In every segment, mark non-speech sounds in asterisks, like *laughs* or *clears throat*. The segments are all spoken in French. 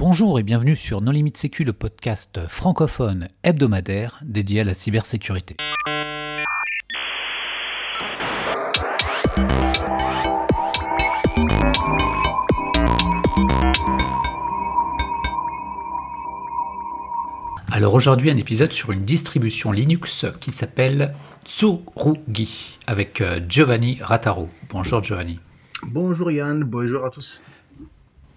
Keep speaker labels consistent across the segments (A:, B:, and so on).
A: Bonjour et bienvenue sur Non Limite Sécu, le podcast francophone hebdomadaire dédié à la cybersécurité. Alors aujourd'hui un épisode sur une distribution Linux qui s'appelle Tsurugi avec euh, Giovanni Rataro. Bonjour Giovanni.
B: Bonjour Yann, bonjour à tous.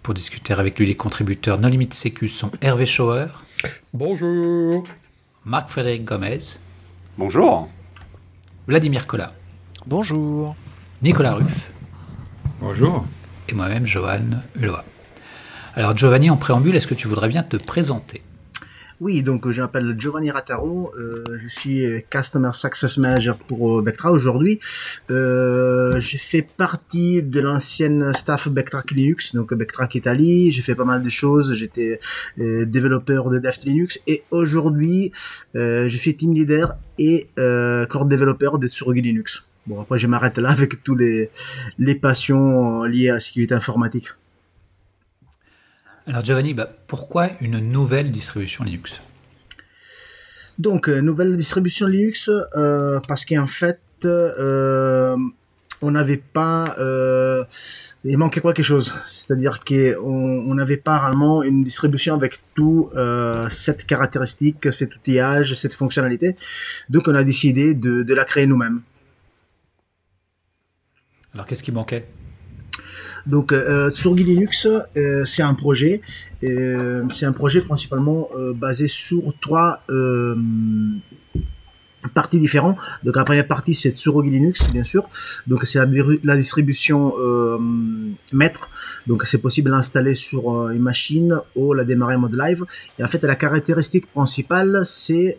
A: Pour discuter avec lui, les contributeurs No Limite Sécu sont Hervé Schauer.
C: Bonjour.
A: Marc-Frédéric Gomez.
D: Bonjour.
A: Vladimir Collat.
E: Bonjour.
A: Nicolas Ruff.
C: Bonjour.
A: Et moi-même, Johan Hulot. Alors Giovanni, en préambule, est-ce que tu voudrais bien te présenter?
B: Oui, donc je m'appelle Giovanni Rattaro, euh, je suis Customer Success Manager pour Bectra aujourd'hui. Euh, j'ai fait partie de l'ancienne staff Bectrac Linux, donc Bectrac Italie. J'ai fait pas mal de choses. J'étais euh, développeur de Dev Linux et aujourd'hui euh, je suis team leader et euh, core développeur de Surrogate Linux. Bon après je m'arrête là avec tous les les passions liées à la sécurité informatique.
A: Alors Giovanni, bah, pourquoi une nouvelle distribution Linux?
B: Donc, euh, nouvelle distribution Linux, euh, parce qu'en fait, euh, on n'avait pas... Euh, il manquait quelque chose? C'est-à-dire qu'on n'avait pas réellement une distribution avec tout cette caractéristique, cet outillage, cette fonctionnalité. Donc, on a décidé de, de la créer nous-mêmes.
A: Alors, qu'est-ce qui manquait?
B: Donc euh, sur Linux, euh, c'est un projet. Euh, c'est un projet principalement euh, basé sur trois euh, parties différentes. Donc la première partie c'est Tsurugi Linux bien sûr. Donc c'est la, distribution euh, maître. Donc c'est possible d'installer sur une machine ou la démarrer en mode live. Et en fait la caractéristique principale c'est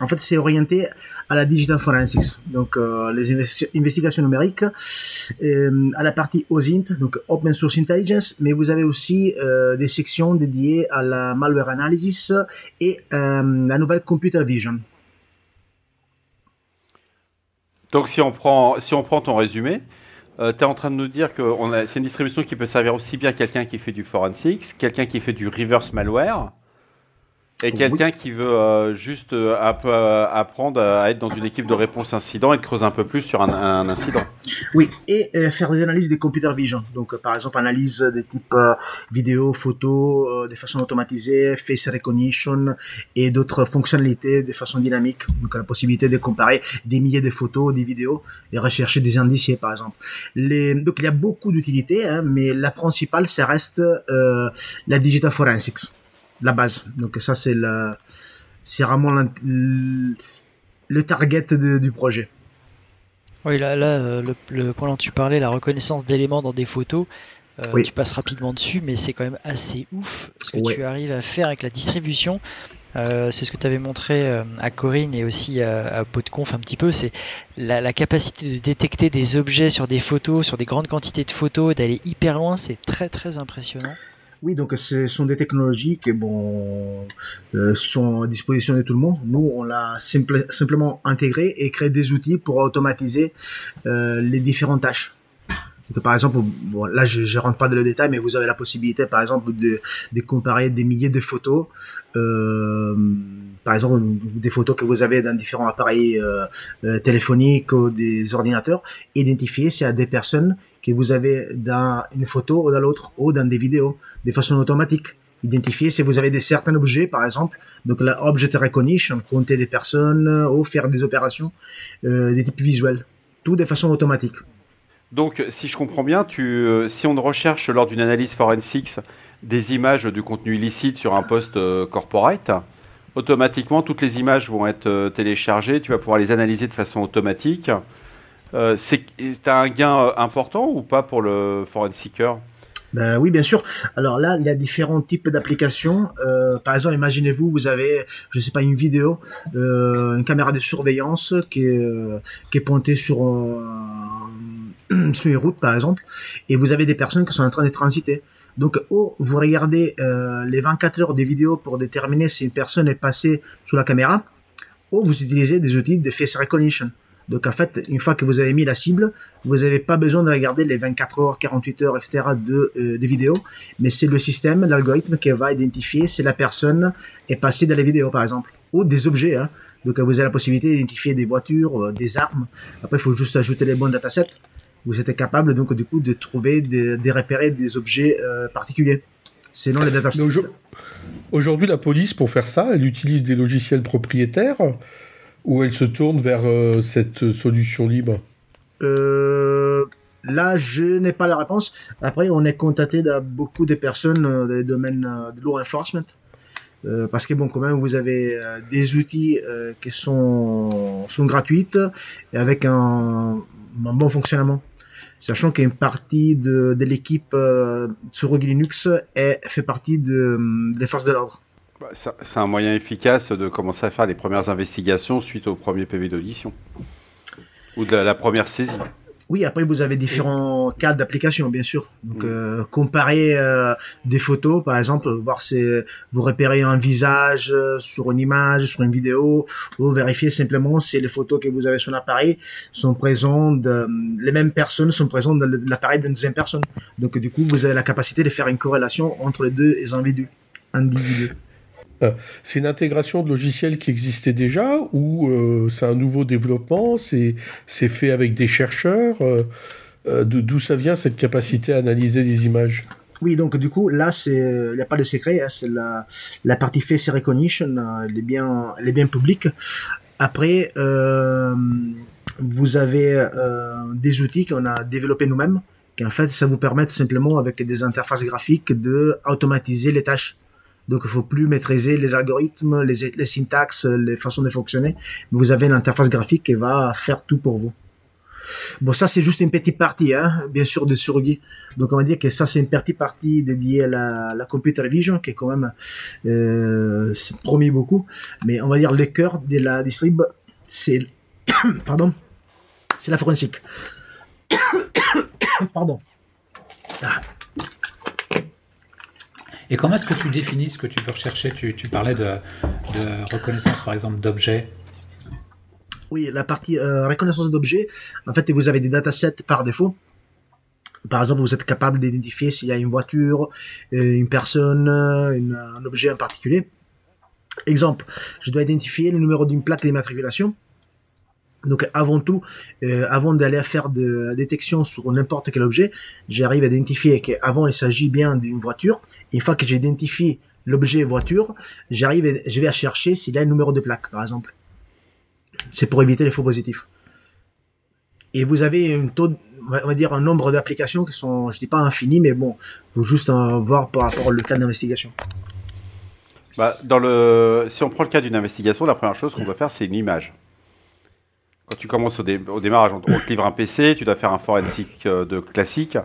B: en fait, c'est orienté à la digital forensics, donc euh, les investigations numériques, euh, à la partie OSINT, donc Open Source Intelligence, mais vous avez aussi euh, des sections dédiées à la malware analysis et la nouvelle computer vision.
D: Donc, si on prend, si on prend ton résumé, tu es en train de nous dire que c'est une distribution qui peut servir aussi bien quelqu'un qui fait du forensics, quelqu'un qui fait du reverse malware, et quelqu'un oui. qui veut euh, juste euh, euh, apprendre à être dans une équipe de réponse incident et de creuser un peu plus sur un, un incident.
B: Oui, et euh, faire des analyses des computer vision. Donc, par exemple, analyse des types vidéo, photo, de façon automatisée, face recognition et d'autres fonctionnalités de façon dynamique. Donc, la possibilité de comparer des milliers de photos, des vidéos et rechercher des indiciés, par exemple. Les... Donc, il y a beaucoup d'utilités, hein, mais la principale, ça reste la digital forensics la base. Donc ça c'est la, c'est vraiment le, le target de, du projet.
E: Oui, là, là euh, le, le, point dont tu parlais, la reconnaissance d'éléments dans des photos, euh, oui. tu passes rapidement dessus, mais c'est quand même assez ouf ce que ouais. tu arrives à faire avec la distribution. Euh, c'est ce que tu avais montré euh, à Corinne et aussi à, à PodConf un petit peu, c'est la, la, capacité de détecter des objets sur des photos, sur des grandes quantités de photos, d'aller hyper loin, c'est très très impressionnant.
B: Oui, donc ce sont des technologies qui bon, euh, sont à disposition de tout le monde. Nous, on l'a simple, simplement intégré et créé des outils pour automatiser euh, les différentes tâches. Par exemple, bon, là, je, je rentre pas dans le détail, mais vous avez la possibilité, par exemple, de, de comparer des milliers de photos. Euh, par exemple, des photos que vous avez dans différents appareils euh, euh, téléphoniques ou des ordinateurs, identifier s'il y a des personnes que vous avez dans une photo ou dans l'autre, ou dans des vidéos, de façon automatique. Identifier si vous avez des certains objets, par exemple, donc la object recognition, compter des personnes ou faire des opérations euh, des types visuels, tout de façon automatique.
D: Donc, si je comprends bien, tu, euh, si on recherche lors d'une analyse forensics des images du contenu illicite sur un poste euh, corporate, automatiquement, toutes les images vont être euh, téléchargées, tu vas pouvoir les analyser de façon automatique. Euh, c'est un gain important ou pas pour le forensicer
B: ben oui, bien sûr. Alors là, il y a différents types d'applications. Euh, par exemple, imaginez-vous, vous avez, je sais pas, une vidéo, euh, une caméra de surveillance qui est, euh, pointée sur, euh, *clears throat* sur une route, par exemple, et vous avez des personnes qui sont en train de transiter. Donc, oh, vous regardez les 24 heures des vidéos pour déterminer si une personne est passée sous la caméra, ou vous utilisez des outils de face recognition. Donc en fait, une fois que vous avez mis la cible, vous n'avez pas besoin de regarder les 24 heures, 48 heures, etc. de euh, vidéos, mais c'est le système, l'algorithme qui va identifier si la personne est passée dans les vidéos, par exemple, ou des objets. Hein. Donc vous avez la possibilité d'identifier des voitures, euh, des armes. Après, il faut juste ajouter les bons datasets. Vous êtes capable donc du coup de trouver, de, de repérer des objets euh, particuliers. Selon les datasets.
C: Aujourd'hui, la police, pour faire ça, elle utilise des logiciels propriétaires ou elle se tourne vers euh, cette solution libre
B: euh, Là, je n'ai pas la réponse. Après, on est contacté de beaucoup de personnes dans le domaine de law enforcement. Euh, parce que bon, quand même, vous avez des outils qui sont, sont gratuits et avec un, bon fonctionnement sachant qu'une partie de, l'équipe euh, sur Linux fait partie de, des forces de l'ordre.
D: Bah, c'est un moyen efficace de commencer à faire les premières investigations suite au premier PV d'audition ou de la première saisie.
B: Oui, après vous avez différents cas d'application, bien sûr. Donc mm. euh, comparer euh, des photos, par exemple, voir si vous repérez un visage euh, sur une image, sur une vidéo, ou vérifier simplement si les photos que vous avez sur l'appareil sont présentes, les mêmes personnes sont présentes dans l'appareil d'une deuxième personne. Donc du coup, vous avez la capacité de faire une corrélation entre les deux individus. individus.
C: Euh, c'est une intégration de logiciels qui existait déjà ou euh, c'est un nouveau développement C'est fait avec des chercheurs euh, D'où ça vient cette capacité à analyser les images?
B: Oui, donc du coup, là, il n'y a pas de secret, hein, c'est la, partie face recognition, elle bien, elle est bien publique. Après, vous avez des outils qu'on a développés nous-mêmes, qui en fait, ça vous permet simplement, avec des interfaces graphiques, de automatiser les tâches. Donc, il faut plus maîtriser les algorithmes, les, syntaxes, les façons de fonctionner. Vous avez une interface graphique qui va faire tout pour vous. Bon, ça, c'est juste une petite partie, hein, bien sûr, de Surgi. Donc, on va dire que ça, c'est une petite partie dédiée à la, la computer vision, qui est quand même euh, promis beaucoup. Mais on va dire le cœur de la distrib, c'est *coughs* pardon, c'est la forensique. *coughs* pardon.
A: Ah. Et comment est-ce que tu définis ce que tu veux rechercher? Tu, parlais de, reconnaissance, par exemple, d'objets.
B: Oui, la partie euh, reconnaissance d'objets, en fait, vous avez des datasets par défaut. Par exemple, vous êtes capable d'identifier s'il y a une voiture, euh, une personne, un objet en particulier. Exemple, je dois identifier le numéro d'une plaque d'immatriculation. Donc avant tout, euh, avant d'aller faire de la détection sur n'importe quel objet, j'arrive à identifier qu'avant il s'agit bien d'une voiture. Une fois que j'identifie l'objet voiture, j'arrive, je vais à chercher s'il a un numéro de plaque, par exemple. C'est pour éviter les faux positifs. Et vous avez un taux, on va dire un nombre d'applications qui sont, je dis pas infini, mais bon, faut juste en voir par rapport au cas d'investigation.
D: Bah, dans le, si on prend le cas d'une investigation, la première chose qu'on doit faire, c'est une image quand tu commences au, démarrage, on, te livre un PC, tu dois faire un forensic euh, de classique.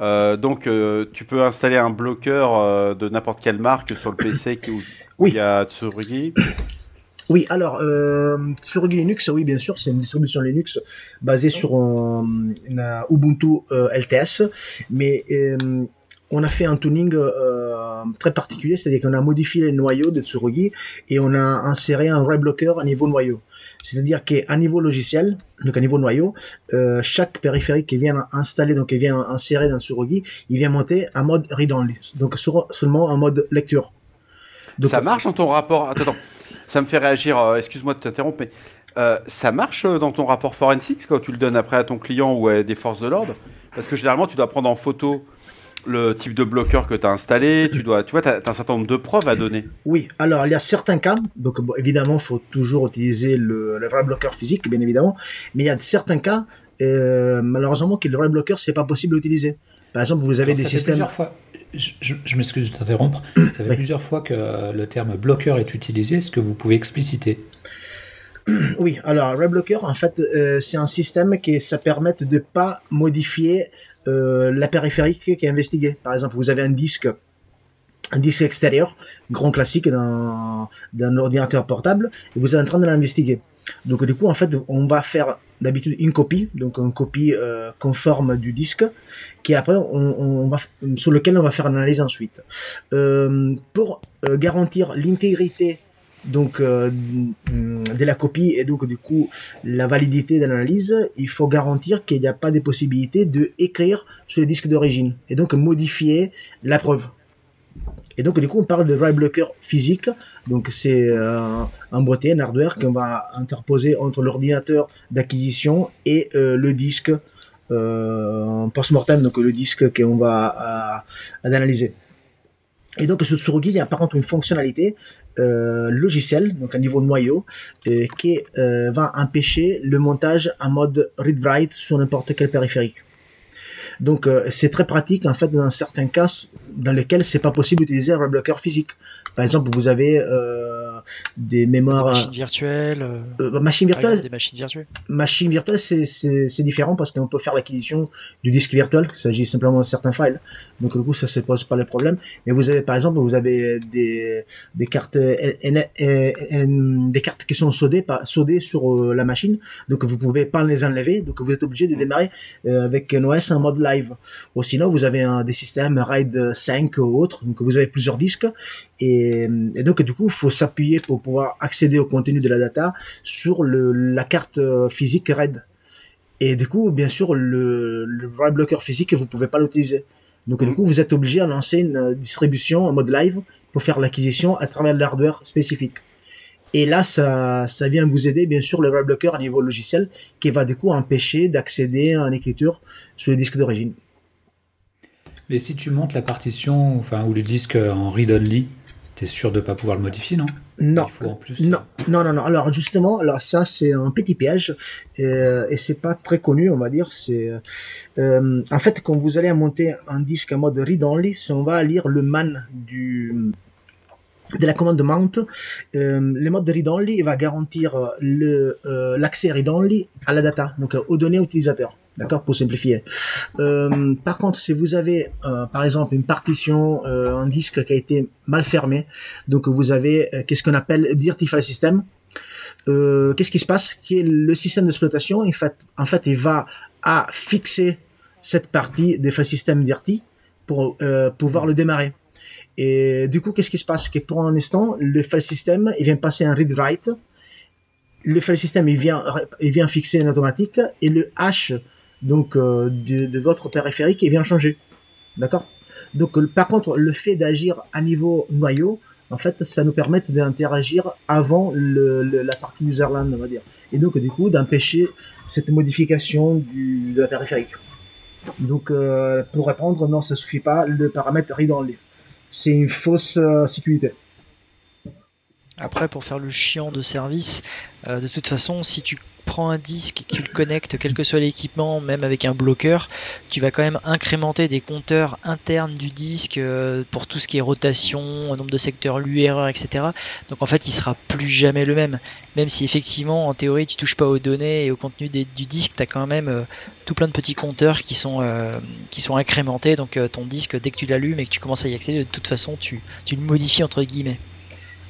D: Euh, donc, euh, tu peux installer un bloqueur de n'importe quelle marque sur le PC qui, où *coughs* il y a Tsurugi.
B: Oui, alors Tsurugi Linux, oui, bien sûr, c'est une distribution Linux basée sur une Ubuntu LTS, mais on a fait un tuning très particulier, c'est-à-dire qu'on a modifié les noyaux de Tsurugi et on a inséré un blocker à niveau noyau. C'est-à-dire qu'à niveau logiciel, donc à niveau noyau, euh, chaque périphérique qui vient installer, donc qui vient insérer dans Surogi, il vient monter en mode read-only, donc seulement en mode lecture.
D: ça marche dans ton rapport. Attends, ça me fait réagir. Euh, excuse-moi de t'interrompre, mais euh, ça marche dans ton rapport forensics quand tu le donnes après à ton client ou à des forces de l'ordre? Parce que généralement, tu dois prendre en photo le type de bloqueur que tu as installé, tu dois, tu vois, as, un certain nombre de preuves à donner.
B: Oui, alors il y a certains cas, donc évidemment, il faut toujours utiliser le, vrai bloqueur physique, bien évidemment, mais il y a certains cas, euh, malheureusement, que le vrai bloqueur, c'est pas possible d'utiliser. Par exemple, vous avez des systèmes.
A: Plusieurs fois, je, m'excuse de t'interrompre, ça fait plusieurs fois que le terme bloqueur est utilisé, est-ce que vous pouvez expliciter? *clears throat*
B: Oui, alors bloqueur, en fait, euh, c'est un système qui ça permet de pas modifier euh, la périphérique qui est investiguée. Par exemple, vous avez un disque, un disque extérieur, grand classique d'un, d'un ordinateur portable, et vous êtes en train de l'investiguer. Donc du coup, en fait, on va faire d'habitude une copie, donc une copie euh, conforme du disque, qui après on, va sur lequel on va faire l'analyse ensuite. Euh, pour garantir l'intégrité donc de la copie et donc du coup la validité de l'analyse, il faut garantir qu'il n'y a pas de possibilité de écrire sur le disque d'origine et donc modifier la preuve. Et donc, du coup, on parle de write blocker physique. Donc, c'est euh, un boîtier, un hardware qu'on va interposer entre l'ordinateur d'acquisition et euh, le disque euh, post-mortem, donc le disque qu'on va euh, analyser. Et donc, sur Tsurugi, il y a par contre une fonctionnalité euh, logicielle, donc à niveau noyau, euh, qui va empêcher le montage en mode read-write sur n'importe quel périphérique. Donc euh, c'est très pratique en fait dans certains cas dans lesquels c'est pas possible d'utiliser un bloqueur physique. Par exemple, vous avez euh, des mémoires
E: des machines virtuelles.
B: Euh, euh machines virtuelles.
E: des machines virtuelles.
B: Machines virtuelles, c'est c'est différent parce qu'on peut faire l'acquisition du disque virtuel. Il s'agit simplement de certains files. Donc du coup, ça se pose pas le problème. Mais vous avez par exemple, vous avez des des cartes des cartes qui sont soudées soudées sur la machine. Donc vous pouvez pas les enlever. Donc vous êtes obligé de démarrer avec un OS en mode live. Ou sinon, vous avez un, des systèmes RAID 5 ou autres, donc vous avez plusieurs disques. Et, donc, du coup, il faut s'appuyer pour pouvoir accéder au contenu de la data sur le, la carte physique RAID. Et du coup, bien sûr, le, le write blocker physique, vous pouvez pas l'utiliser. Donc, du mm. coup, vous êtes obligé à lancer une distribution en mode live pour faire l'acquisition à travers l'hardware spécifique. Et là, ça, ça vient vous aider, bien sûr, le write blocker à niveau logiciel, qui va du coup empêcher d'accéder à une écriture sur le disque d'origine.
A: Mais si tu montes la partition, enfin, ou le disque en read-only, tu es sûr de ne pas pouvoir le modifier, non?
B: Non. non, non, non, non. Alors justement, alors ça c'est un petit piège euh, et c'est pas très connu, on va dire. C'est euh, en fait quand vous allez monter un disque en mode read only, si on va lire le man du de la commande mount, euh, le mode de read only va garantir euh, l'accès read only à la data, donc euh, aux données utilisateurs. D'accord Pour simplifier. Euh, par contre, si vous avez, euh, par exemple, une partition, euh, un disque qui a été mal fermé, donc vous avez qu'est-ce qu'on appelle dirty file system. qu'est-ce qui se passe Qui le système d'exploitation, en fait, en fait, il va à fixer cette partie des file system dirty pour pouvoir le démarrer. Et du coup, qu'est-ce qui se passe Que pour un instant, le file system, il vient passer un read-write. Le file system, il vient, il vient fixer en automatique et le hash donc euh, de, votre périphérique, il vient changer. D'accord? Donc par contre, le fait d'agir à niveau noyau, en fait, ça nous permet d'interagir avant la partie userland, on va dire. Et donc, du coup, d'empêcher cette modification du, de la périphérique. Donc, euh, pour répondre, non, ça suffit pas. Le paramètre read only. C'est une fausse euh, sécurité.
E: Après, pour faire le chiant de service, de toute façon, si tu prends un disque et que tu le connectes, quel que soit l'équipement, même avec un bloqueur, tu vas quand même incrémenter des compteurs internes du disque euh, pour tout ce qui est rotation, nombre de secteurs LU, erreur, etc. Donc en fait, il sera plus jamais le même. Même si effectivement, en théorie, tu touches pas aux données et au contenu du disque, tu as quand même euh, tout plein de petits compteurs qui sont, euh, qui sont incrémentés. Donc ton disque, dès que tu l'allumes et que tu commences à y accéder, de toute façon, tu, tu le modifies entre guillemets.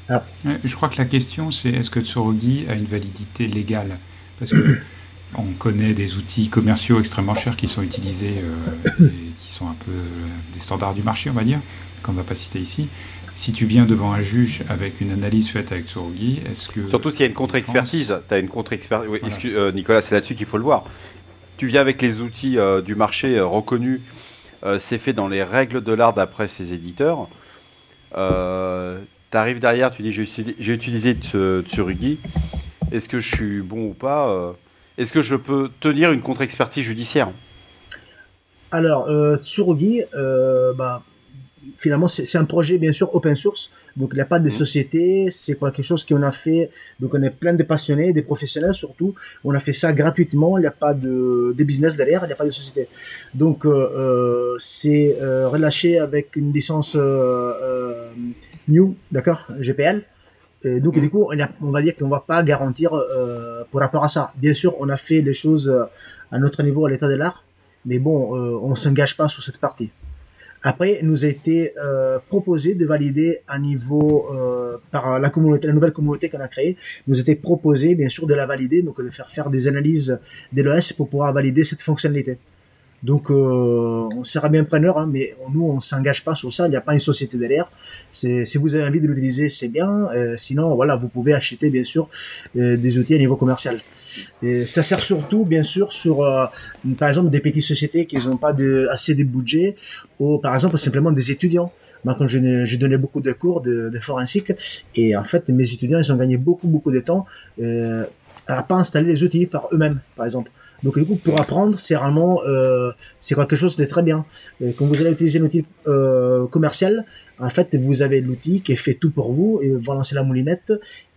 F: Ah. Je crois que la question, c'est est-ce que Tsurugi a une validité légale? Parce que *coughs* on connaît des outils commerciaux extrêmement chers qui sont utilisés euh, et qui sont un peu euh, des standards du marché, on va dire, qu'on ne va pas citer ici. Si tu viens devant un juge avec une analyse faite avec Tsurugi, est-ce que.
D: Surtout s'il y a une contre-expertise. Tu as une contre-expertise. Euh, Nicolas, c'est là-dessus qu'il faut le voir. Tu viens avec les outils du marché reconnus. c'est fait dans les règles de l'art d'après ses éditeurs. tu arrives derrière, tu dis j'ai utilisé Tsurugi est-ce que je suis bon ou pas euh, Est-ce que je peux tenir une contre-expertise judiciaire?
B: Alors, euh, Tsurugi, euh, bah, finalement, c'est un projet bien sûr open source, donc il n'y a pas de mmh. société, c'est quelque chose qu'on a fait, donc on est plein de passionnés, des professionnels surtout, on a fait ça gratuitement, il n'y a pas de, de business derrière, il n'y a pas de société. Donc euh, c'est relâché avec une licence new, d'accord, GPL donc du coup, on, va dire qu'on va pas garantir euh, pour rapport à ça. Bien sûr, on a fait les choses euh, à notre niveau, à l'état de l'art, mais bon, euh, on s'engage pas sur cette partie. Après, nous a été euh, proposé de valider à niveau euh, par la communauté, la nouvelle communauté qu'on a créée, nous a été proposé bien sûr de la valider, donc de faire faire des analyses de l'OS pour pouvoir valider cette fonctionnalité. Donc, euh, on sera bien preneur, hein, mais nous, on s'engage pas sur ça. Il n'y a pas une société derrière. Si vous avez envie de l'utiliser, c'est bien. Euh, sinon, voilà, vous pouvez acheter, bien sûr, euh, des outils à niveau commercial. Et ça sert surtout, bien sûr, sur, euh, par exemple, des petites sociétés qui n'ont pas assez de budget, ou par exemple, simplement des étudiants. Moi, quand j'ai donné beaucoup de cours de, de, forensique, et en fait, mes étudiants, ils ont gagné beaucoup, beaucoup de temps euh, à pas installer les outils par eux-mêmes, par exemple. Donc du coup, pour apprendre, c'est vraiment euh, c'est quelque chose de très bien. Et quand vous allez utiliser un outil euh, commercial, en fait, vous avez l'outil qui fait tout pour vous et vous lancez la moulinette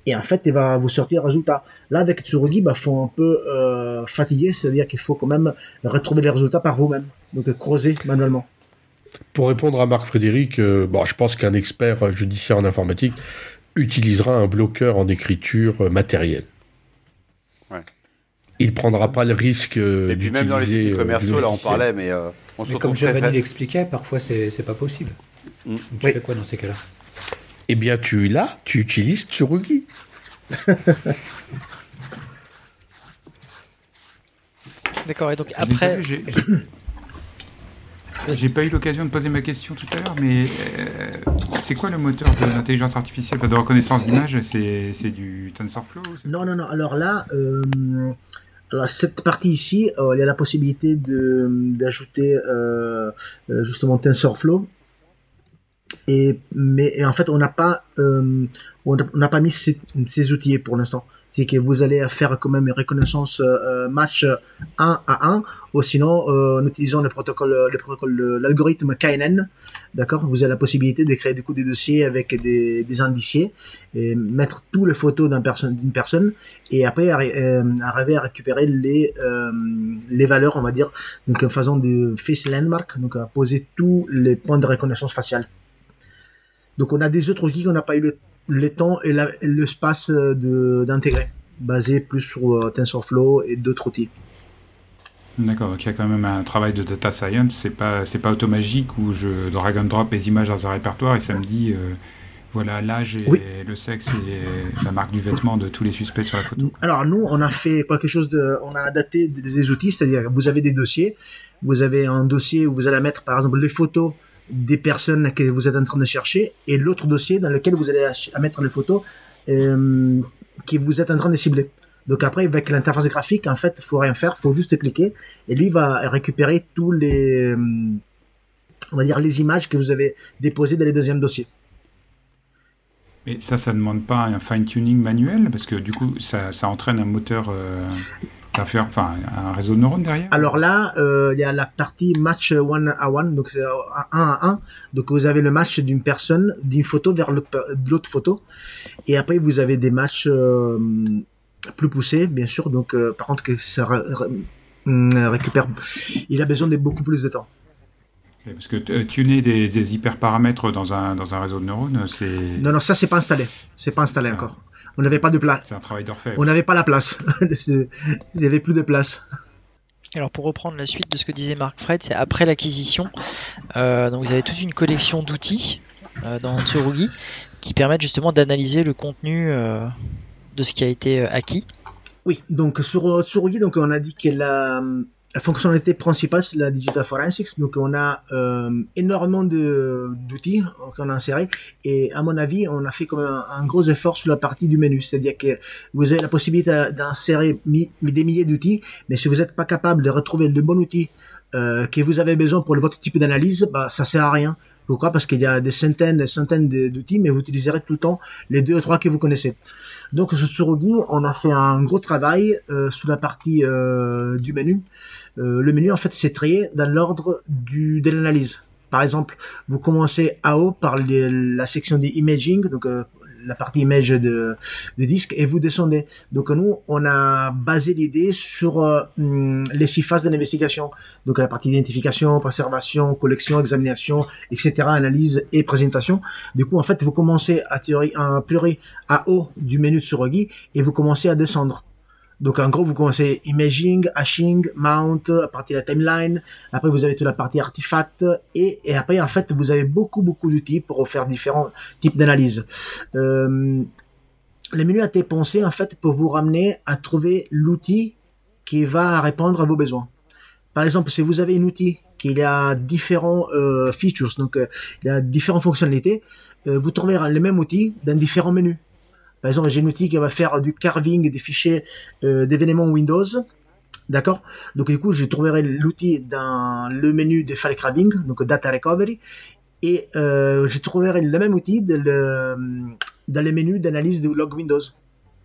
B: et en fait, il va vous sortir le résultat. Là, avec Tsurugi, bah, faut un peu euh, fatiguer, c'est-à-dire qu'il faut quand même retrouver les résultats par vous-même, donc creuser manuellement.
C: Pour répondre à Marc Frédéric, euh, bon, je pense qu'un expert judiciaire en informatique utilisera un bloqueur en écriture matérielle. Il prendra pas le risque.
D: Et puis même dans les outils commerciaux, là on parlait, mais euh, on se
A: mais comme Giovanni l'expliquait, parfois c'est pas possible. Mm. Tu oui. fais quoi dans ces cas-là?
C: Eh bien, tu là, tu utilises Tsurugi. *laughs*
E: D'accord, et donc après.
F: J'ai pas eu l'occasion de poser ma question tout à l'heure, mais euh, c'est quoi le moteur de l'intelligence artificielle, de reconnaissance d'image C'est du TensorFlow
B: Non, non, non. Alors là, euh, alors cette partie ici, euh, il y a la possibilité d'ajouter euh, euh, justement TensorFlow. Et, mais en fait, on n'a pas, euh, on n'a pas mis ces, outils pour l'instant. C'est que vous allez faire quand même une reconnaissance euh, match 1 à 1, ou sinon euh, en utilisant le protocole, le protocole, l'algorithme KNN, d'accord? Vous avez la possibilité de créer du coup des dossiers avec des, des indiciés et mettre toutes les photos d'une personne, et après euh, arriver à récupérer les euh, les valeurs, on va dire, donc en faisant du face landmark, donc à poser tous les points de reconnaissance faciale. Donc on a des autres outils qu'on n'a pas eu le, le temps et l'espace d'intégrer, basé plus sur euh, TensorFlow et d'autres outils.
F: D'accord, donc il y a quand même un travail de data science, c'est pas c'est pas automagique où je drag and drop les images dans un répertoire et ça me dit euh, voilà l'âge et oui. le sexe et la marque du vêtement de tous les suspects sur la photo.
B: Alors nous on a fait quelque chose de on a adapté des outils, c'est-à-dire vous avez des dossiers, vous avez un dossier où vous allez mettre par exemple les photos des personnes que vous êtes en train de chercher et l'autre dossier dans lequel vous allez mettre les photos euh, que vous êtes en train de cibler. Donc après, avec l'interface graphique, en fait, il faut rien faire, faut juste cliquer et lui va récupérer tous dire, les images que vous avez déposées dans les deuxièmes dossiers.
F: Mais ça, ça ne demande pas un fine-tuning manuel? Parce que du coup, ça, ça entraîne un moteur. Euh faire enfin, un réseau de neurones derrière
B: Alors là, euh, il y a la partie match one à one, donc c'est 1 à 1. Donc vous avez le match d'une personne, d'une photo vers l'autre photo. Et après, vous avez des matchs euh, plus poussés, bien sûr. Donc euh, par contre, que ça récupère, il a besoin de beaucoup plus de temps.
F: Parce que tuner des, des hyperparamètres dans un, dans un réseau de neurones, c'est...
B: Non, non, ça, c'est pas installé. C'est pas installé encore. On n'avait pas de place.
F: C'est un travail d'orfèvre.
B: On n'avait pas la place. *laughs* Il n'y avait plus de place.
E: Alors pour reprendre la suite de ce que disait Marc Fred, c'est après l'acquisition. Euh, donc vous avez toute une collection d'outils euh, dans Tsurugi qui permettent justement d'analyser le contenu euh, de ce qui a été acquis.
B: Oui, donc sur Tsurugi, donc on a dit que la, la fonctionnalité principale, c'est la digital forensics. Donc, on a euh, énormément d'outils qu'on a insérés. Et à mon avis, on a fait comme un, un, gros effort sur la partie du menu. C'est-à-dire que vous avez la possibilité d'insérer des milliers d'outils, mais si vous n'êtes pas capable de retrouver le bon outil euh, que vous avez besoin pour votre type d'analyse, bah, ça sert à rien. Pourquoi? Parce qu'il y a des centaines, des centaines d'outils, mais vous utiliserez tout le temps les deux ou trois que vous connaissez. Donc sur Tsurugi, on a fait un gros travail euh, sous la partie euh, du menu. Euh, le menu en fait c'est trié dans l'ordre du de l'analyse. Par exemple, vous commencez à haut par la section des imaging, donc euh, la partie image de, de disque et vous descendez. Donc nous, on a basé l'idée sur euh, les six phases de l'investigation. Donc la partie identification, préservation, collection, examination, etc., analyse et présentation. Du coup, en fait, vous commencez à théorie, à pleurer à haut du menu de Surogi et vous commencez à descendre. Donc en gros, vous commencez imaging, hashing, mount, à partir de la timeline. Après, vous avez toute la partie artefact et, et après, en fait, vous avez beaucoup beaucoup d'outils pour faire différents types d'analyse. Euh, le menu a été pensé en fait pour vous ramener à trouver l'outil qui va répondre à vos besoins. par exemple, si vous avez un outil qui a différents euh, features, donc euh, il a différentes fonctionnalités, euh, vous trouverez le même outil dans différents menus. Par exemple, j'ai un outil qui va faire du carving des fichiers d'événements Windows. D'accord? Donc du coup, je trouverai l'outil dans le menu de file carving, donc data recovery, et je trouverai le même outil dans le, menus d'analyse de log Windows.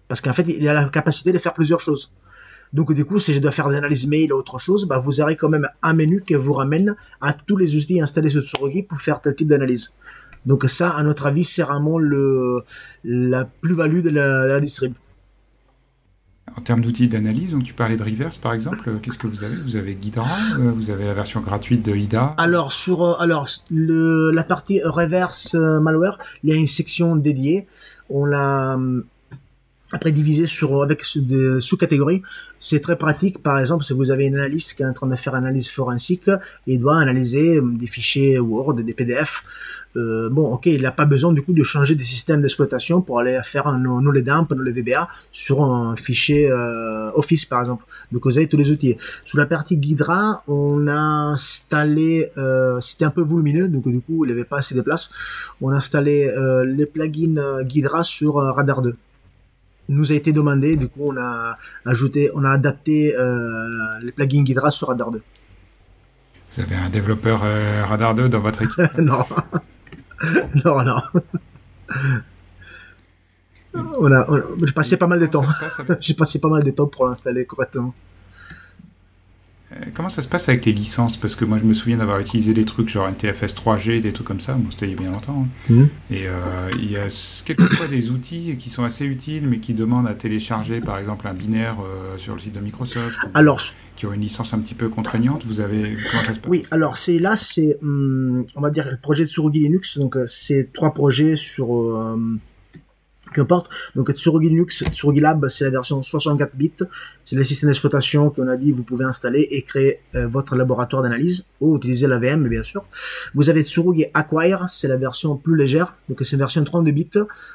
B: Parce qu'en fait, il a la capacité de faire plusieurs choses. Donc du coup, si je dois faire des analyses mail ou autre chose, bah, vous aurez quand même un menu qui vous ramène à tous les outils installés sur Tsurugi pour faire tel type d'analyse. Donc ça, à notre avis, c'est vraiment le, la plus-value de la, de distrib.
F: En termes d'outils d'analyse, tu parlais de Reverse par exemple, euh, qu'est-ce que vous avez? Vous avez Ghidra, euh, vous avez la version gratuite de IDA
B: Alors sur euh, alors le, la partie Reverse malware, il y a une section dédiée. On l'a hum, après diviser sur avec des sous-catégories, c'est très pratique. Par exemple, si vous avez une analyste qui est en train de faire une analyse forensique et doit analyser euh, des fichiers Word, des PDF, euh, bon, ok, il n'a pas besoin du coup de changer des systèmes d'exploitation pour aller faire un les dump, les VBA sur un fichier euh, Office par exemple. Donc vous avez tous les outils. Sous la partie Ghidra, on a installé, euh, c'était un peu volumineux, donc du coup il n'y avait pas assez de place. On a installé les plugins Ghidra sur Radar 2 nous a été demandé, du coup on a ajouté, on a adapté euh, les plugins Ghidra sur Radar 2.
F: Vous avez un développeur euh, Radar 2 dans votre équipe *laughs* *laughs*
B: Non. non, non. on a, j'ai passé pas mal de temps. *laughs* j'ai passé pas mal de temps pour l'installer correctement.
F: Euh, comment ça se passe avec les licences? Parce que moi, je me souviens d'avoir utilisé des trucs genre NTFS 3G, des trucs comme ça. Bon, c'était il y a bien longtemps. Hein. Mhm. Et euh, il y a quelquefois des outils qui sont assez utiles, mais qui demandent à télécharger, par exemple, un binaire euh, sur le site de Microsoft.
B: Alors,
F: qui ont une licence un petit peu contraignante. Vous avez comment ça se passe?
B: Oui, alors c'est là, c'est hum, on va dire le projet de Surugi Linux. Donc, c'est trois projets sur qu'importe. Donc sur Linux, sur Lab, c'est la version 64 bits. C'est le système d'exploitation qu'on a dit vous pouvez installer et créer euh, votre laboratoire d'analyse ou utiliser la VM bien sûr. Vous avez Tsurugi Acquire, c'est la version plus légère. Donc c'est une version 32 bits,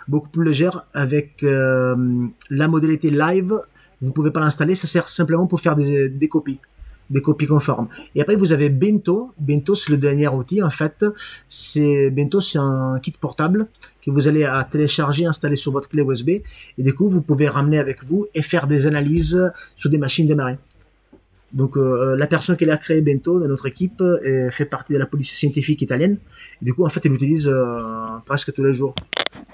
B: beaucoup plus légère avec euh, la modalité live. Vous pouvez pas l'installer, ça sert simplement pour faire des, des copies des copies conformes. Et après, vous avez Bento. Bento, c'est le dernier outil, en fait. C'est, Bento, c'est un kit portable que vous allez à télécharger, installer sur votre clé USB. Et du coup, vous pouvez ramener avec vous et faire des analyses sur des machines démarrées. Donc euh, la personne qui a créé Bento dans notre équipe euh, fait partie de la police scientifique italienne. Du coup, en fait, elle l'utilise euh, presque tous les jours.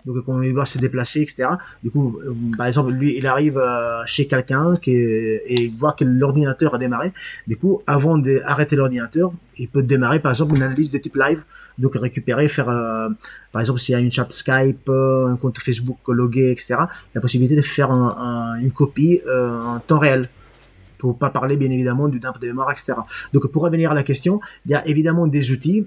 B: Donc quand il doit se déplacer, etc. Du coup, par exemple, lui, il arrive chez quelqu'un et voit que l'ordinateur a démarré. Du coup, avant d'arrêter l'ordinateur, il peut démarrer par exemple une analyse de type live. Donc récupérer, faire par exemple s'il y a une chat Skype, un compte Facebook logué, etc. La possibilité de faire une copie en temps réel pour pas parler bien évidemment du dump de mémoire, etc. Donc pour revenir à la question, il y a évidemment des outils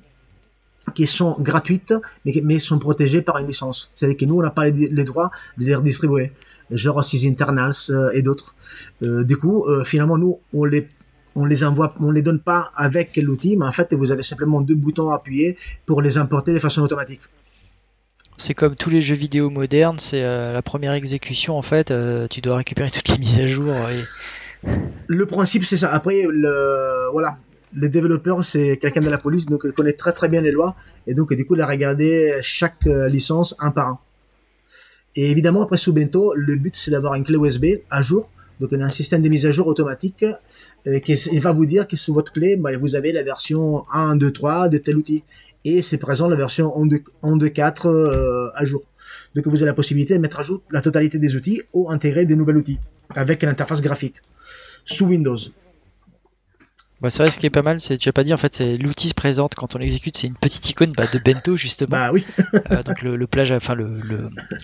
B: qui sont gratuites, mais, mais sont protégés par une licence. C'est-à-dire que nous, on n'a pas les, droits de les redistribuer, genre Sys Internals euh, et d'autres. Euh, du coup, euh, finalement, nous, on les on les envoie, on les donne pas avec l'outil, mais en fait, vous avez simplement deux boutons à appuyer pour les importer de façon automatique.
E: C'est comme tous les jeux vidéo modernes, c'est la première exécution en fait, tu dois récupérer *laughs* toutes les mises à jour
B: le principe, c'est ça. Après, le, voilà, le développeur, c'est quelqu'un de la police, donc il connaît très très bien les lois, et donc du coup, il a regardé chaque euh, licence un par un. Et évidemment, après sous Bento, le but, c'est d'avoir une clé USB à jour, donc a un système de mise à jour automatique, euh, qui va vous dire que sur votre clé, bah, vous avez la version 1, 2, 3 de tel outil, et c'est présent la version 1, 2, 4 euh, à jour. Donc vous avez la possibilité de mettre à jour la totalité des outils ou intégrer des nouveaux outils avec l'interface graphique sous Windows.
E: Bah, c'est vrai, ce qui est pas mal, c'est tu as pas dit en fait, c'est l'outil se présente quand on l'exécute, c'est une petite icône bah, de bento justement.
B: Bah oui.
E: Euh, donc le, plage, enfin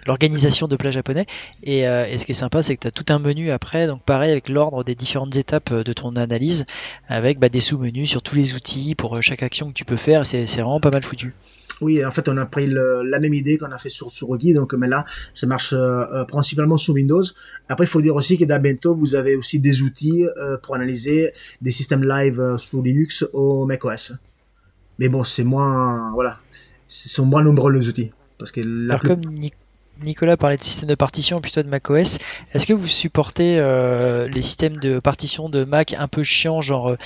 E: l'organisation de plat japonais. Et, euh, et, ce qui est sympa, c'est que tu as tout un menu après, donc pareil avec l'ordre des différentes étapes euh, de ton analyse, avec bah, des sous-menus sur tous les outils pour chaque action que tu peux faire. C'est vraiment pas mal foutu.
B: Oui, en fait, on a pris la même idée qu'on a fait sur Tsurugi, donc mais là, ça marche euh, euh, principalement sous Windows. Après, il faut dire aussi que dans Bento, vous avez aussi des outils euh, pour analyser des systèmes live sous Linux ou macOS. Mais bon, c'est moins, voilà, ce sont moins nombreux les outils, parce que
E: Alors comme Nicolas parlait de système de partition plutôt de macOS. Est-ce que vous supportez euh, les systèmes de partition de Mac un peu chiants, genre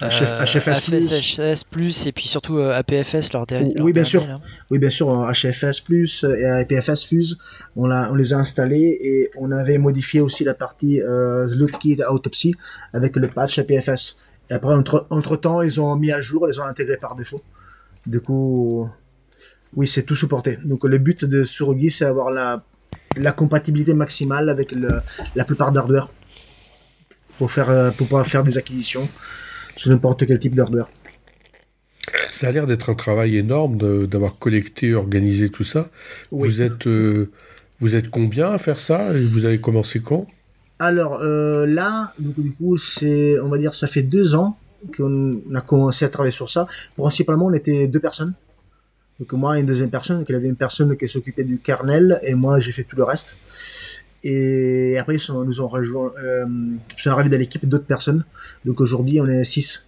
B: HFS,
E: plus et puis surtout APFS leur,
B: dernier Oui, bien sûr. Oui, bien sûr, HFS plus et APFS Fuse, on, on les a installés et on avait modifié aussi la partie euh, Autopsy avec le patch APFS. Et après, entre, entre temps, ils ont mis à jour, ils ont intégré par défaut. Du coup, oui, c'est tout supporté. Donc le but de Surugi, c'est avoir la, la compatibilité maximale avec la plupart d'hardware pour, faire, euh, pour pouvoir faire des acquisitions sur n'importe quel type d'hardware.
C: Ça a l'air d'être un travail énorme d'avoir collecté, organisé tout ça. Vous, êtes, euh, vous êtes combien à faire ça et vous avez commencé quand?
B: Alors euh, là, du coup, c'est, on va dire, ça fait deux ans qu'on a commencé à travailler sur ça. Principalement, on était deux personnes. Donc moi, une deuxième personne, qu'il avait une personne qui s'occupait du kernel et moi, j'ai fait tout le reste. Et après, ils sont, nous ont rejoint, euh, sont arrivés dans l'équipe d'autres personnes. Donc aujourd'hui, on est six.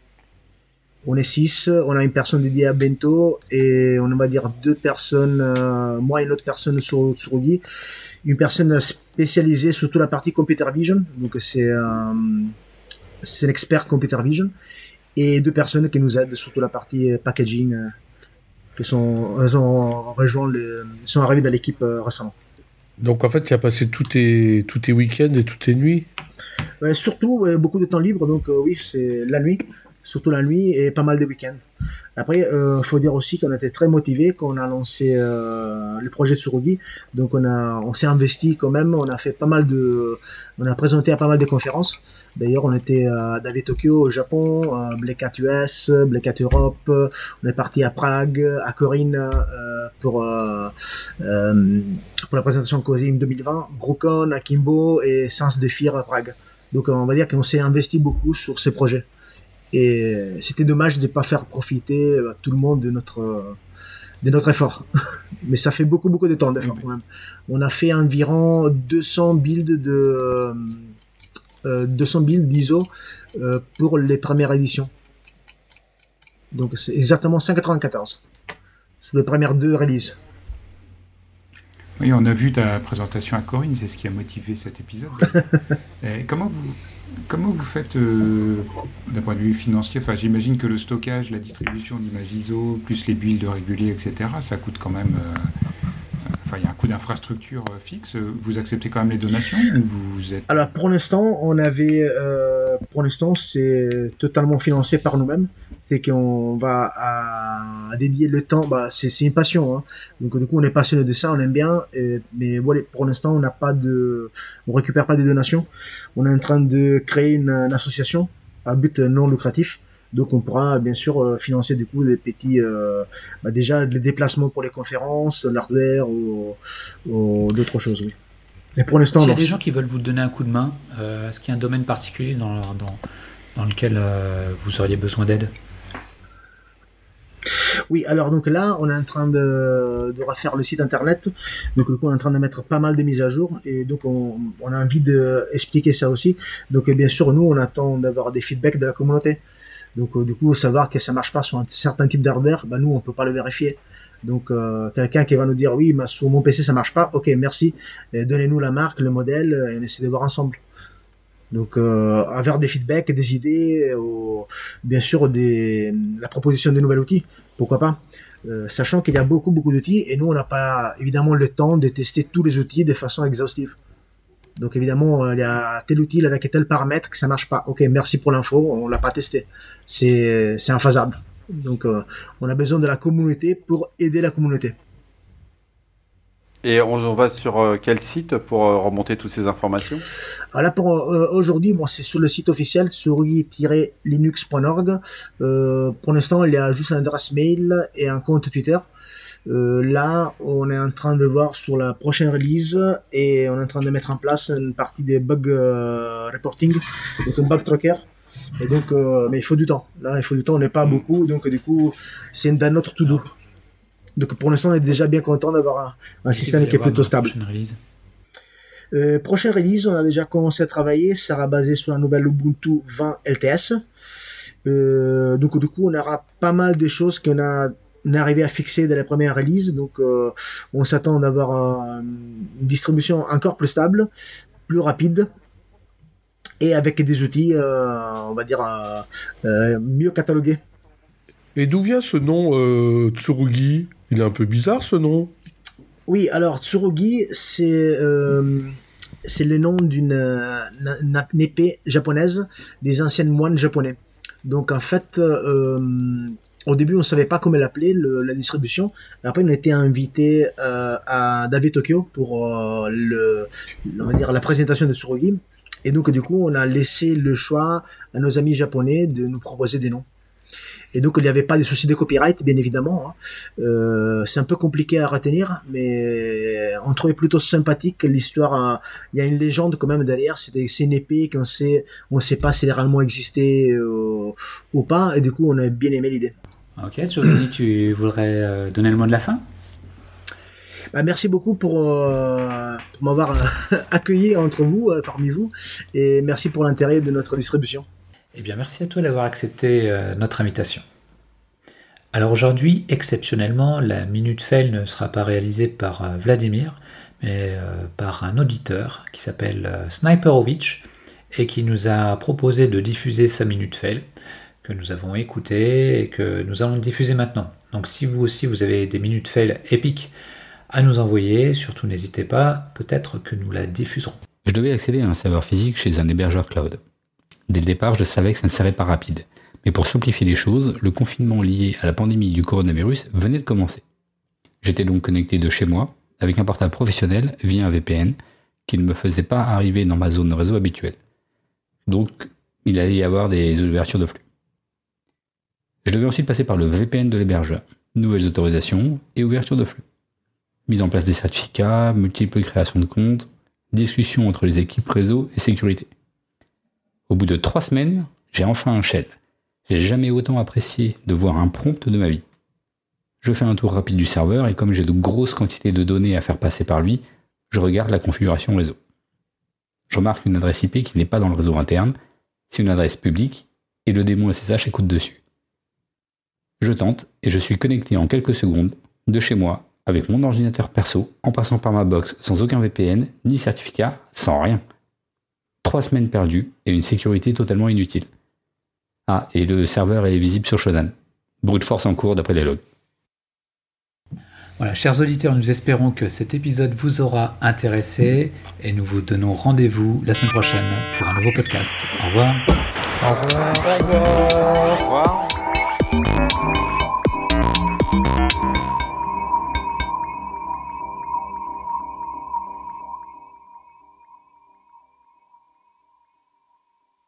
B: On est six. On a une personne dédiée à Bento et on va dire deux personnes, euh, moi et une autre personne sur Tsurugi. Une personne spécialisée sur toute la partie computer vision. Donc c'est euh, c'est l'expert computer vision. Et deux personnes qui nous aident sur toute la partie packaging qui sont, elles ont rejoint les, sont arrivés dans l'équipe euh, récemment.
C: Donc en fait, tu as passé tous tes, tous tes week-ends et toutes tes nuits?
B: Surtout, beaucoup de temps libre, donc euh, oui, c'est la nuit surtout la nuit et pas mal de week-ends. Après, il euh, faut dire aussi qu'on était très motivés quand on a lancé euh, le projet de Surugi. Donc on a, on s'est investi quand même. On a fait pas mal de, on a présenté à pas mal de conférences. D'ailleurs, on était à David Tokyo au Japon, à Black Hat US, Black Hat Europe. On est parti à Prague, à Corinne euh, pour euh, euh, pour la présentation COSIM 2020, Brookon à Kimbo et Sens Defir à Prague. Donc on va dire qu'on s'est investi beaucoup sur ces projets. Et c'était dommage de ne pas faire profiter euh, tout le monde de notre, euh, de notre effort. *laughs* Mais ça fait beaucoup, beaucoup de temps d'effort quand même. On a fait environ 200 builds de, euh, 200 builds d'ISO euh, pour les premières éditions. Donc c'est exactement 194 sur les premières deux releases.
F: Oui, on a vu ta présentation à Corinne, c'est ce qui a motivé cet épisode. *laughs* comment vous, Comment vous faites euh, d'un point de vue financier? Enfin, j'imagine que le stockage, la distribution d'images ISO, plus les builds réguliers, etc., ça coûte quand même. Euh, il y a un coût d'infrastructure euh, fixe. Vous acceptez quand même les donations ou vous êtes...
B: Alors, pour l'instant, on avait. pour l'instant, c'est totalement financé par nous-mêmes c'est qu'on va à, dédier le temps. Bah, c'est une passion. Hein. Donc du coup, on est passionné de ça, on aime bien. mais pour l'instant, on n'a pas de, on récupère pas de donations. On est en train de créer une, association à but non lucratif. Donc on pourra bien sûr euh, financer du coup des petits, euh, bah, déjà les déplacements pour les conférences, l'hardware ou, d'autres choses. Oui.
A: Et pour l'instant, s'il y a des gens qui veulent vous donner un coup de main, euh, est-ce qu'il y a un domaine particulier dans, dans, dans lequel vous auriez besoin d'aide?
B: Oui, alors donc là, on est en train de, de refaire le site internet. Donc du coup, on est en train de mettre pas mal de mises à jour et donc on, on a envie d'expliquer ça aussi. Donc bien sûr, nous, on attend d'avoir des feedbacks de la communauté. Donc euh, du coup, savoir que ça marche pas sur un certain type d'hardware, bah nous, on peut pas le vérifier. Donc euh, quelqu'un qui va nous dire oui, mais sur mon PC ça marche pas, ok, merci, donnez-nous la marque, le modèle, et on essaie de voir ensemble. Donc euh, avoir des feedbacks, des idées, ou, bien sûr des, la proposition de nouveaux outils, pourquoi pas. Euh, sachant qu'il y a beaucoup beaucoup d'outils et nous on n'a pas évidemment le temps de tester tous les outils de façon exhaustive. Donc évidemment euh, il y a tel outil avec tel paramètre que ça marche pas. Ok merci pour l'info, on l'a pas testé. C'est c'est infaisable. Donc euh, on a besoin de la communauté pour aider la communauté.
D: Et on, va sur euh, quel site pour remonter toutes ces informations?
B: Alors là, pour euh, aujourd'hui, bon, c'est sur le site officiel, souris-linux.org. pour l'instant, il y a juste un adresse mail et un compte Twitter. Là, on est en train de voir sur la prochaine release et on est en train de mettre en place une partie des bug reporting, donc un bug tracker. Et donc, mais il faut du temps. Là, il faut du temps, on n'est pas mm. beaucoup, donc du coup, c'est dans notre to-do. Donc pour l'instant, on est déjà bien content d'avoir un, système qui est plutôt stable. Prochaine release. Euh, prochaine release, on a déjà commencé à travailler, ça sera basé sur la nouvelle Ubuntu 20 LTS. Euh, donc du coup, on aura pas mal de choses qu'on a on est arrivé à fixer dès la première release, donc on s'attend d'avoir une distribution encore plus stable, plus rapide, et avec des outils, on va dire, mieux catalogués.
C: Et d'où vient ce nom Tsurugi? Il est un peu bizarre ce nom.
B: Oui, alors Tsurugi, c'est c'est le nom d'une épée japonaise des anciennes moines japonais. Donc en fait, euh, au début on savait pas comment l'appeler la distribution. Après on a été invité euh, à David Tokyo pour euh, la présentation de Tsurugi. Et donc du coup on a laissé le choix à nos amis japonais de nous proposer des noms. Et donc il n'y avait pas de soucis de copyright, bien évidemment. Hein. Euh, c'est un peu compliqué à retenir, mais on trouvait plutôt sympathique l'histoire. Hein. Il y a une légende quand même derrière. C'est une épée qu'on sait, on ne sait pas si elle a réellement existé ou pas. Et du coup, on a bien aimé l'idée.
A: Ok, Giovanni, tu voudrais euh, donner le mot de la fin?
B: Bah, merci beaucoup pour, pour m'avoir *laughs* accueilli entre vous, parmi vous, et merci pour l'intérêt de notre distribution.
A: Eh bien, merci à toi d'avoir accepté euh, notre invitation. Alors aujourd'hui, exceptionnellement, la Minute Fail ne sera pas réalisée par euh, Vladimir, mais euh, par un auditeur qui s'appelle Sniperovich et qui nous a proposé de diffuser sa Minute Fail, que nous avons écouté et que nous allons diffuser maintenant. Donc si vous aussi vous avez des Minutes Fail épiques à nous envoyer, surtout n'hésitez pas, peut-être que nous la diffuserons.
G: Je devais accéder à un serveur physique chez un hébergeur cloud. Dès le départ, je savais que ça ne serait pas rapide. Mais pour simplifier les choses, le confinement lié à la pandémie du coronavirus venait de commencer. J'étais donc connecté de chez moi, avec un portable professionnel via un VPN, qui ne me faisait pas arriver dans ma zone de réseau habituelle. Donc, il allait y avoir des ouvertures de flux. Je devais ensuite passer par le VPN de l'hébergeur, nouvelles autorisations et ouverture de flux. Mise en place des certificats, multiples créations de comptes, discussions entre les équipes réseau et sécurité. Au bout de trois semaines, j'ai enfin un shell. J'ai jamais autant apprécié de voir un prompt de ma vie. Je fais un tour rapide du serveur et comme j'ai de grosses quantités de données à faire passer par lui, je regarde la configuration réseau. Je remarque une adresse IP qui n'est pas dans le réseau interne, c'est une adresse publique et le démon SSH écoute dessus. Je tente et je suis connecté en quelques secondes de chez moi avec mon ordinateur perso en passant par ma box sans aucun VPN ni certificat, sans rien trois semaines perdues et une sécurité totalement inutile. Ah, et le serveur est visible sur Shodan. Brute force en cours d'après les logs.
A: Voilà, chers auditeurs, nous espérons que cet épisode vous aura intéressé et nous vous donnons rendez-vous la semaine prochaine pour un nouveau podcast. Au revoir.
C: Au revoir. Au revoir. Au revoir. Thank you.